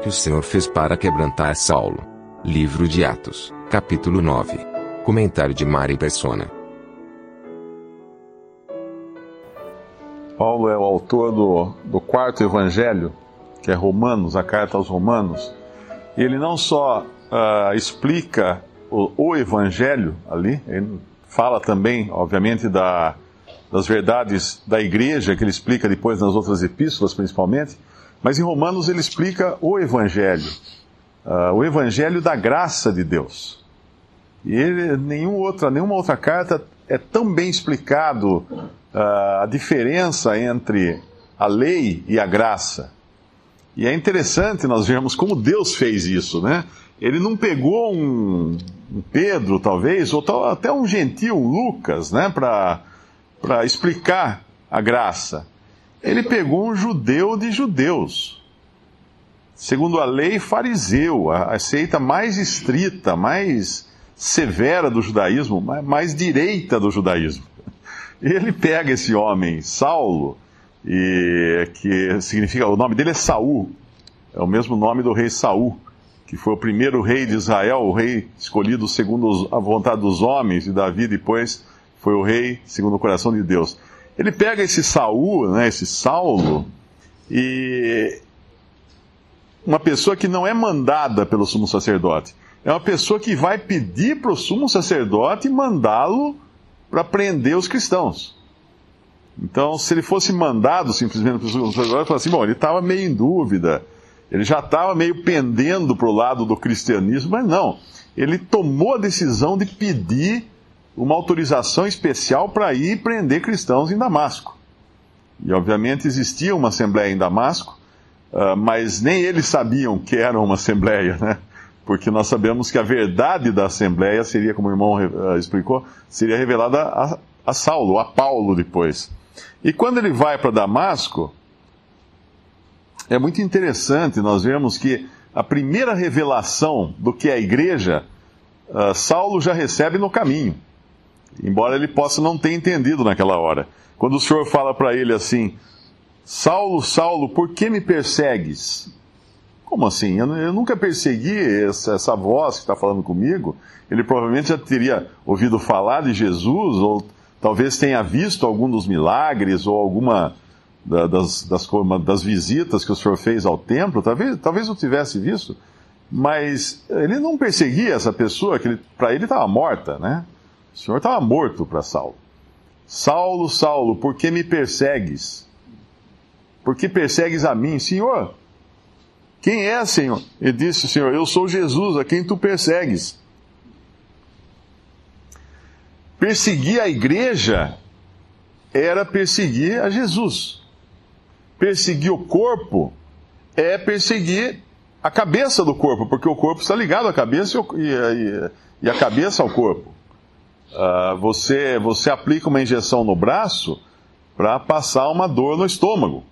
que o Senhor fez para quebrantar Saulo. Livro de Atos, capítulo 9. Comentário de Mari Persona. Paulo é o autor do, do quarto evangelho, que é Romanos, a carta aos Romanos. E ele não só uh, explica o, o, evangelho ali, ele fala também, obviamente, da, das verdades da igreja, que ele explica depois nas outras epístolas, principalmente, mas em Romanos ele explica o evangelho, uh, o evangelho da graça de Deus. E ele, nenhuma, outra, nenhuma outra carta é tão bem explicado uh, a diferença entre a lei e a graça. E é interessante nós vermos como Deus fez isso, né? Ele não pegou um, um Pedro, talvez, ou tal, até um gentil, Lucas, né, para explicar a graça. Ele pegou um judeu de judeus. Segundo a lei, fariseu, a, seita mais estrita, mais severa do judaísmo, mais, direita do judaísmo. Ele pega esse homem, Saulo, e que significa, o nome dele é Saul, é o mesmo nome do rei Saul, que foi o primeiro rei de Israel, o rei escolhido segundo a vontade dos homens, e Davi depois foi o rei segundo o coração de Deus. Ele pega esse Saul, né, esse Saulo, e uma pessoa que não é mandada pelo sumo sacerdote, é uma pessoa que vai pedir para o sumo sacerdote mandá-lo para prender os cristãos. Então, se ele fosse mandado simplesmente para o sacerdote, fala assim, bom, ele estava meio em dúvida, ele já estava meio pendendo para o lado do cristianismo, mas não. Ele tomou a decisão de pedir uma autorização especial para ir prender cristãos em Damasco. E, obviamente, existia uma assembleia em Damasco, uh, mas nem eles sabiam que era uma assembleia, né? Porque nós sabemos que a verdade da assembleia seria, como o irmão uh, explicou, seria revelada a, a Saulo, a Paulo depois. E quando ele vai para Damasco, é muito interessante nós vemos que a primeira revelação do que é a igreja, uh, Saulo já recebe no caminho, embora ele possa não ter entendido naquela hora. Quando o Senhor fala para ele assim: Saulo, Saulo, por que me persegues? Como assim? Eu, nunca persegui essa, essa voz que está falando comigo. Ele provavelmente já teria ouvido falar de Jesus, ou talvez tenha visto algum dos milagres ou alguma das, das, das visitas que o Senhor fez ao templo, talvez, talvez eu tivesse visto, mas ele não perseguia essa pessoa, que para ele estava morta, né? O Senhor estava morto para Saulo. Saulo, Saulo, por que me persegues? Por que persegues a mim? Senhor, quem é, Senhor? Ele disse, Senhor, eu sou Jesus, a quem tu persegues. Perseguir a igreja era perseguir a Jesus. Perseguir o corpo é perseguir a cabeça do corpo, porque o corpo está ligado à cabeça e, a cabeça ao corpo. Uh, você, você aplica uma injeção no braço para passar uma dor no estômago,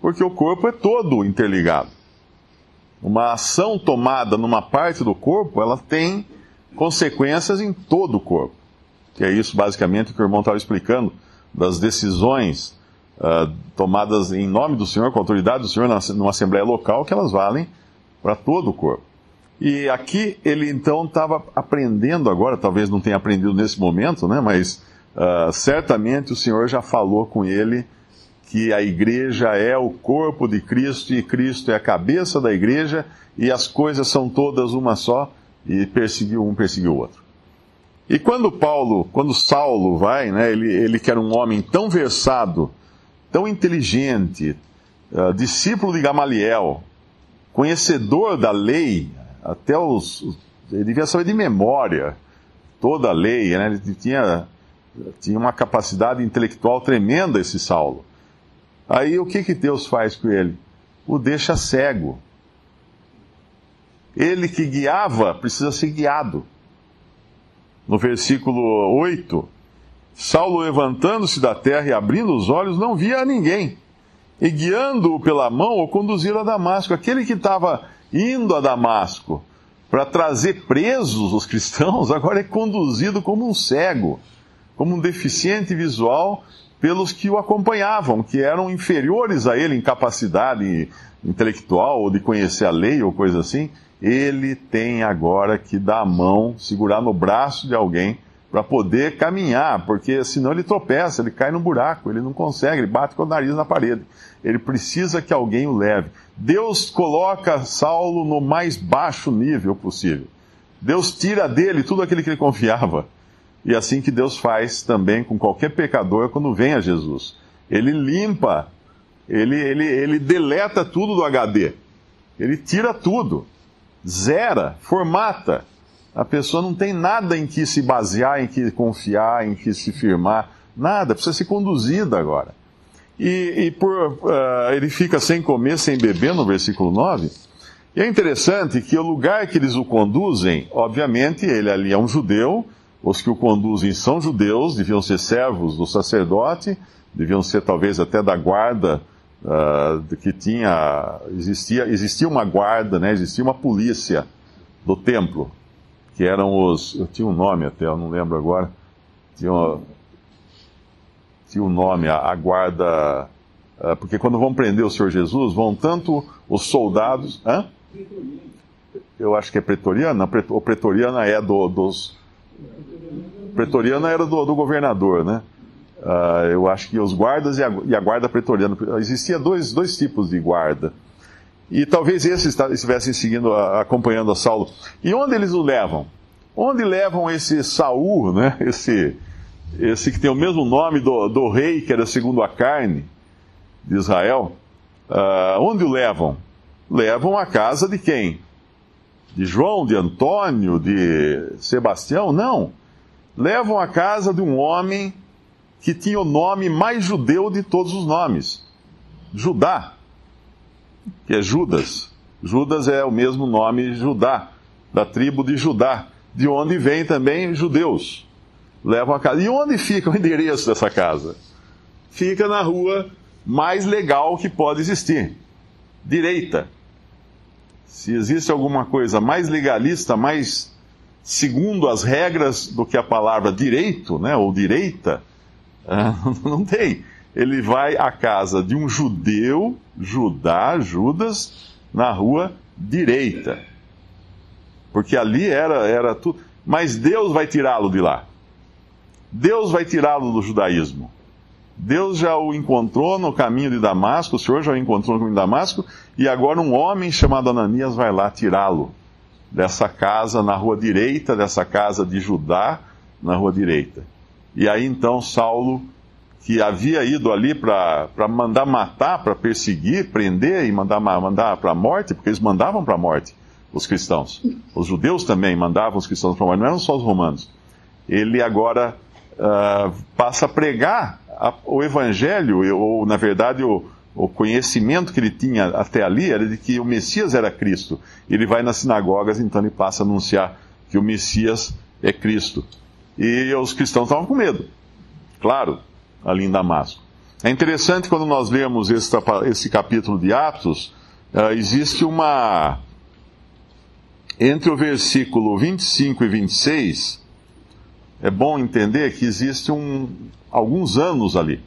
porque o corpo é todo interligado. Uma ação tomada numa parte do corpo, ela tem consequências em todo o corpo que é isso basicamente que o irmão estava explicando, das decisões uh, tomadas em nome do Senhor, com a autoridade do Senhor, numa assembleia local, que elas valem para todo o corpo. E aqui ele então estava aprendendo agora, talvez não tenha aprendido nesse momento, né, mas uh, certamente o Senhor já falou com ele que a igreja é o corpo de Cristo e Cristo é a cabeça da igreja e as coisas são todas uma só e perseguiu um, perseguiu o outro. E quando Paulo, quando Saulo vai, né, ele, ele que era um homem tão versado, tão inteligente, uh, discípulo de Gamaliel, conhecedor da lei, até os. Ele devia saber de memória toda a lei, né, ele tinha, tinha uma capacidade intelectual tremenda, esse Saulo. Aí o que, que Deus faz com ele? O deixa cego. Ele que guiava precisa ser guiado no versículo 8, Saulo, levantando-se da terra e abrindo os olhos, não via a ninguém. E guiando-o pela mão, o conduziram a Damasco. Aquele que estava indo a Damasco para trazer presos os cristãos, agora é conduzido como um cego, como um deficiente visual pelos que o acompanhavam, que eram inferiores a ele em capacidade intelectual ou de conhecer a lei ou coisa assim. Ele tem agora que dar a mão, segurar no braço de alguém para poder caminhar, porque senão ele tropeça, ele cai no buraco, ele não consegue, ele bate com o nariz na parede. Ele precisa que alguém o leve. Deus coloca Saulo no mais baixo nível possível. Deus tira dele tudo aquilo que ele confiava. E é assim que Deus faz também com qualquer pecador quando vem a Jesus. Ele limpa, ele, ele, ele deleta tudo do HD. Ele tira tudo, zera, formata a pessoa não tem nada em que se basear, em que confiar, em que se firmar, nada, precisa ser conduzida agora. E, e por, uh, ele fica sem comer, sem beber, no versículo 9. E é interessante que o lugar que eles o conduzem, obviamente, ele ali é um judeu, os que o conduzem são judeus, deviam ser servos do sacerdote, deviam ser talvez até da guarda uh, que tinha, existia, existia uma guarda, né, existia uma polícia do templo que eram os. Eu tinha um nome até, eu não lembro agora. Tinha, tinha um nome, a, a guarda. Uh, porque quando vão prender o Senhor Jesus, vão tanto os soldados. Hã? Eu acho que é pretoriana. O pretoriana é do, dos. Pretoriana era do, do governador, né? Uh, eu acho que os guardas e a, e a, guarda pretoriana. Existia dois, dois tipos de guarda. E talvez esses estivessem seguindo, acompanhando a Saulo. E onde eles o levam? Onde levam esse Saul, né? Esse, esse que tem o mesmo nome do, do rei que era segundo a carne de Israel? Uh, onde o levam? Levam à casa de quem? De João, de Antônio, de Sebastião? Não. Levam à casa de um homem que tinha o nome mais judeu de todos os nomes: Judá que é Judas. Judas é o mesmo nome Judá, da tribo de Judá, de onde vem também judeus. Levam a casa. E onde fica o endereço dessa casa? Fica na rua mais legal que pode existir direita. Se existe alguma coisa mais legalista, mais segundo as regras do que a palavra direito, né, ou direita, não tem ele vai à casa de um judeu, Judá, Judas, na rua direita. Porque ali era, era tudo. Mas Deus vai tirá-lo de lá. Deus vai tirá-lo do judaísmo. Deus já o encontrou no caminho de Damasco, o Senhor já o encontrou no caminho de Damasco, e agora um homem chamado Ananias vai lá tirá-lo dessa casa na rua direita, dessa casa de Judá, na rua direita. E aí então Saulo que havia ido ali para mandar matar, para perseguir, prender e mandar, mandar para a morte, porque eles mandavam para a morte os cristãos. Os judeus também mandavam os cristãos para a morte, não eram só os romanos. Ele agora uh, passa a pregar a, o evangelho, ou na verdade o, o conhecimento que ele tinha até ali era de que o Messias era Cristo. Ele vai nas sinagogas, então ele passa a anunciar que o Messias é Cristo. E os cristãos estavam com medo. Claro, ali em Damasco. É interessante quando nós lemos esse, esse capítulo de Atos, uh, existe uma. Entre o versículo 25 e 26, é bom entender que existe um, alguns anos ali.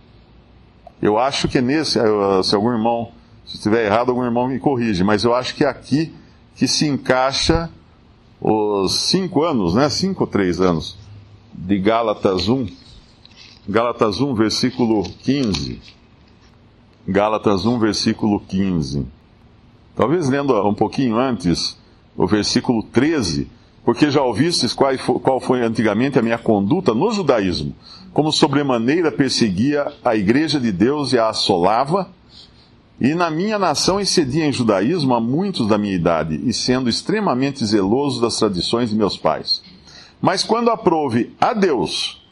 Eu acho que nesse, uh, se algum irmão, se estiver errado, algum irmão me corrige, mas eu acho que é aqui que se encaixa os cinco anos, né? Cinco ou três anos de Gálatas 1 Gálatas 1, versículo 15. Gálatas 1, versículo 15. Talvez lendo um pouquinho antes, o versículo 13, porque já ouvistes qual foi, antigamente a minha conduta no judaísmo, como sobremaneira perseguia a igreja de Deus e a assolava, e na minha nação excedia em judaísmo a muitos da minha idade, e sendo extremamente zeloso das tradições de meus pais. Mas quando aprove a Deus,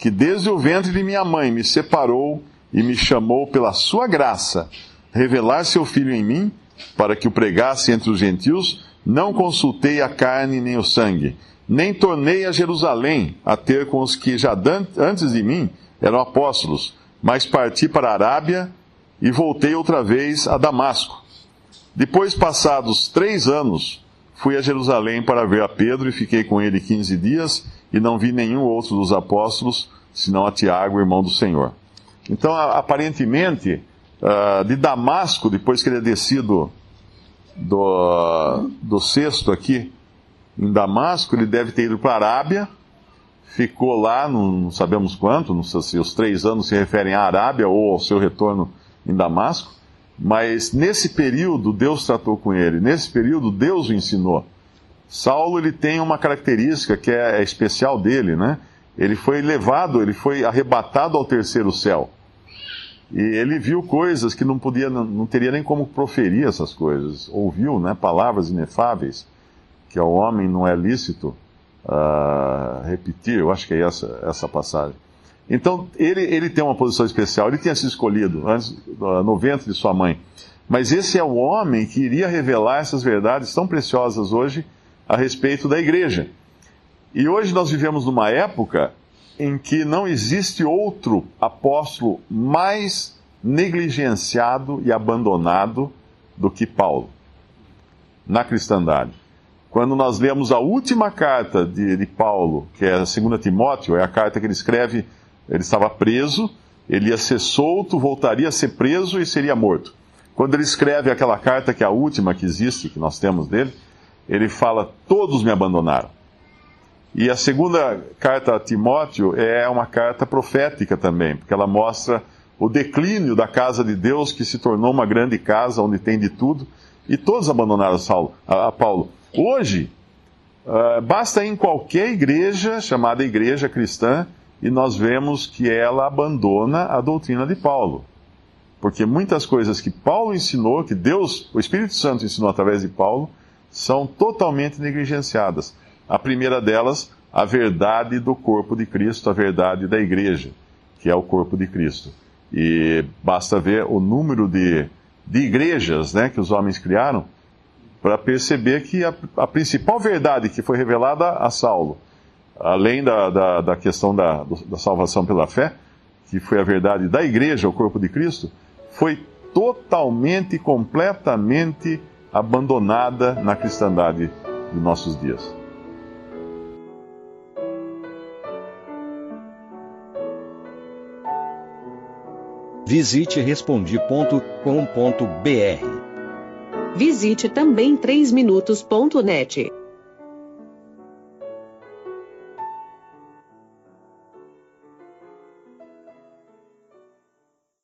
que desde o ventre de minha mãe me separou e me chamou pela sua graça, revelar seu filho em mim, para que o pregasse entre os gentios, não consultei a carne nem o sangue, nem tornei a Jerusalém a ter com os que já antes de mim eram apóstolos, mas parti para a Arábia e voltei outra vez a Damasco. Depois, passados três anos, fui a Jerusalém para ver a Pedro e fiquei com ele quinze dias e não vi nenhum outro dos apóstolos, senão a Tiago, irmão do Senhor. Então, aparentemente, uh, de Damasco, depois que ele é descido do, do cesto aqui, em Damasco, ele deve ter ido para a Arábia, ficou lá, não sabemos quanto, não sei se os três anos se referem à Arábia ou ao seu retorno em Damasco, mas nesse período Deus tratou com ele, nesse período Deus o ensinou. Saulo ele tem uma característica que é, é especial dele, né? Ele foi levado, ele foi arrebatado ao terceiro céu. E ele viu coisas que não podia, não teria nem como proferir essas coisas. Ouviu, né, palavras inefáveis que ao homem não é lícito uh, repetir. Eu acho que é essa essa passagem. Então ele ele tem uma posição especial. Ele tinha sido escolhido antes uh, no ventre de sua mãe. Mas esse é o homem que iria revelar essas verdades tão preciosas hoje a respeito da igreja. E hoje nós vivemos numa época em que não existe outro apóstolo mais negligenciado e abandonado do que Paulo na cristandade. Quando nós lemos a última carta de, de Paulo, que é a 2 Timóteo, é a carta que ele escreve, ele estava preso, ele ia ser solto, voltaria a ser preso e seria morto. Quando ele escreve aquela carta, que é a última que existe, que nós temos dele, ele fala: Todos me abandonaram. E a segunda carta a Timóteo é uma carta profética também, porque ela mostra o declínio da casa de Deus, que se tornou uma grande casa onde tem de tudo, e todos abandonaram Saulo, a, Paulo. Hoje, uh, basta ir em qualquer igreja, chamada igreja cristã, e nós vemos que ela abandona a doutrina de Paulo. Porque muitas coisas que Paulo ensinou, que Deus, o Espírito Santo ensinou através de Paulo, são totalmente negligenciadas. A primeira delas, a verdade do corpo de Cristo, a verdade da igreja, que é o corpo de Cristo. E basta ver o número de, de igrejas né, que os homens criaram para perceber que a, a, principal verdade que foi revelada a Saulo, além da, da, da questão da, da salvação pela fé, que foi a verdade da igreja, o corpo de Cristo, foi totalmente, completamente abandonada na cristandade de nossos dias. Visite respondi.com.br. Visite também 3minutos.net.